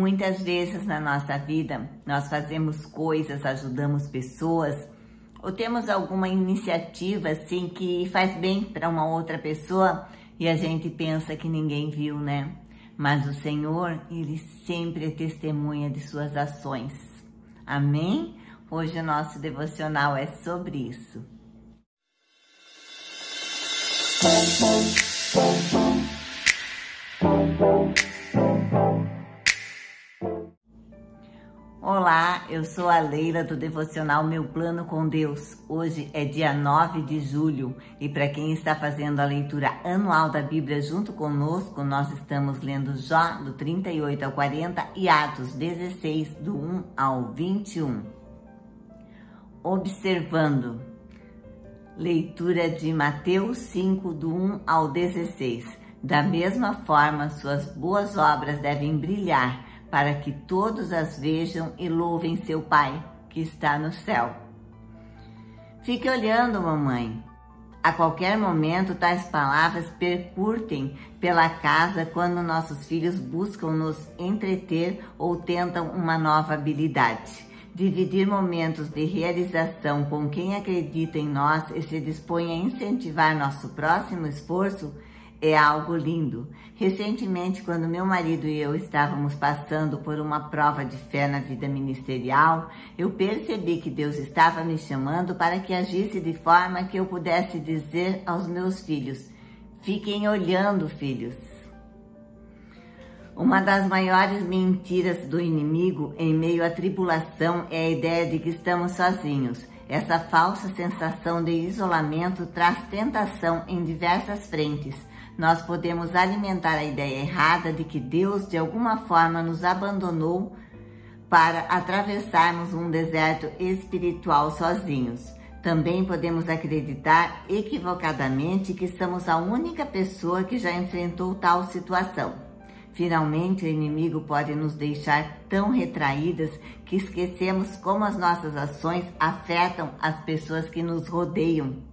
Muitas vezes na nossa vida nós fazemos coisas, ajudamos pessoas ou temos alguma iniciativa assim que faz bem para uma outra pessoa e a gente pensa que ninguém viu, né? Mas o Senhor, ele sempre é testemunha de suas ações. Amém? Hoje o nosso devocional é sobre isso. Olá, eu sou a Leila do devocional Meu Plano com Deus. Hoje é dia 9 de julho e para quem está fazendo a leitura anual da Bíblia junto conosco, nós estamos lendo Jó do 38 ao 40 e Atos 16 do 1 ao 21. Observando. Leitura de Mateus 5 do 1 ao 16. Da mesma forma, suas boas obras devem brilhar para que todos as vejam e louvem seu Pai que está no céu. Fique olhando, mamãe. A qualquer momento, tais palavras percurtem pela casa quando nossos filhos buscam nos entreter ou tentam uma nova habilidade. Dividir momentos de realização com quem acredita em nós e se dispõe a incentivar nosso próximo esforço é algo lindo. Recentemente, quando meu marido e eu estávamos passando por uma prova de fé na vida ministerial, eu percebi que Deus estava me chamando para que agisse de forma que eu pudesse dizer aos meus filhos: fiquem olhando, filhos. Uma das maiores mentiras do inimigo em meio à tribulação é a ideia de que estamos sozinhos. Essa falsa sensação de isolamento traz tentação em diversas frentes nós podemos alimentar a ideia errada de que Deus de alguma forma nos abandonou para atravessarmos um deserto espiritual sozinhos. Também podemos acreditar equivocadamente que somos a única pessoa que já enfrentou tal situação. Finalmente, o inimigo pode nos deixar tão retraídas que esquecemos como as nossas ações afetam as pessoas que nos rodeiam.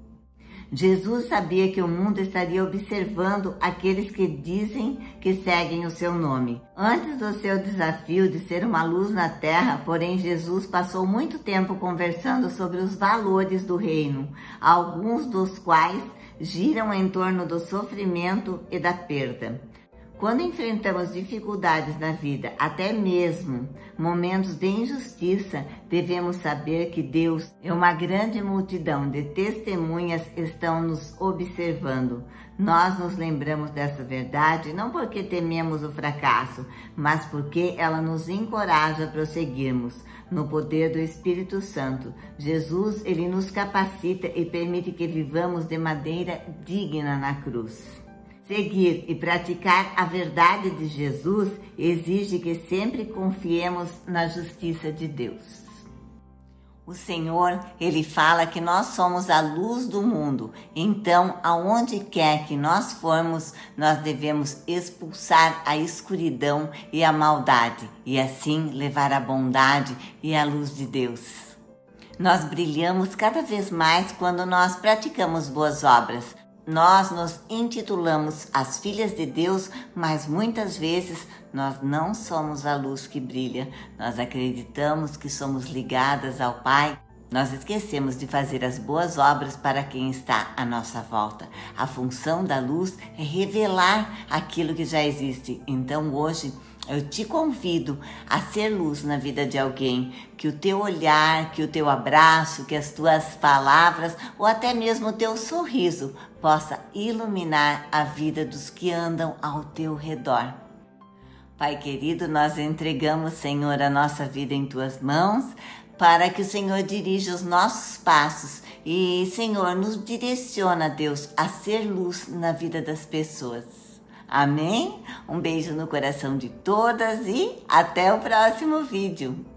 Jesus sabia que o mundo estaria observando aqueles que dizem que seguem o seu nome. Antes do seu desafio de ser uma luz na terra, porém, Jesus passou muito tempo conversando sobre os valores do reino, alguns dos quais giram em torno do sofrimento e da perda. Quando enfrentamos dificuldades na vida, até mesmo momentos de injustiça, devemos saber que Deus e uma grande multidão de testemunhas estão nos observando. Nós nos lembramos dessa verdade não porque tememos o fracasso, mas porque ela nos encoraja a prosseguirmos. No poder do Espírito Santo, Jesus, ele nos capacita e permite que vivamos de maneira digna na cruz. Seguir e praticar a verdade de Jesus exige que sempre confiemos na justiça de Deus. O Senhor, ele fala que nós somos a luz do mundo. Então, aonde quer que nós formos, nós devemos expulsar a escuridão e a maldade e assim levar a bondade e a luz de Deus. Nós brilhamos cada vez mais quando nós praticamos boas obras, nós nos intitulamos as filhas de Deus, mas muitas vezes nós não somos a luz que brilha. Nós acreditamos que somos ligadas ao Pai. Nós esquecemos de fazer as boas obras para quem está à nossa volta. A função da luz é revelar aquilo que já existe. Então hoje eu te convido a ser luz na vida de alguém, que o teu olhar, que o teu abraço, que as tuas palavras ou até mesmo o teu sorriso possa iluminar a vida dos que andam ao teu redor. Pai querido, nós entregamos, Senhor, a nossa vida em tuas mãos, para que o Senhor dirija os nossos passos e, Senhor, nos direciona, Deus, a ser luz na vida das pessoas. Amém? Um beijo no coração de todas e até o próximo vídeo.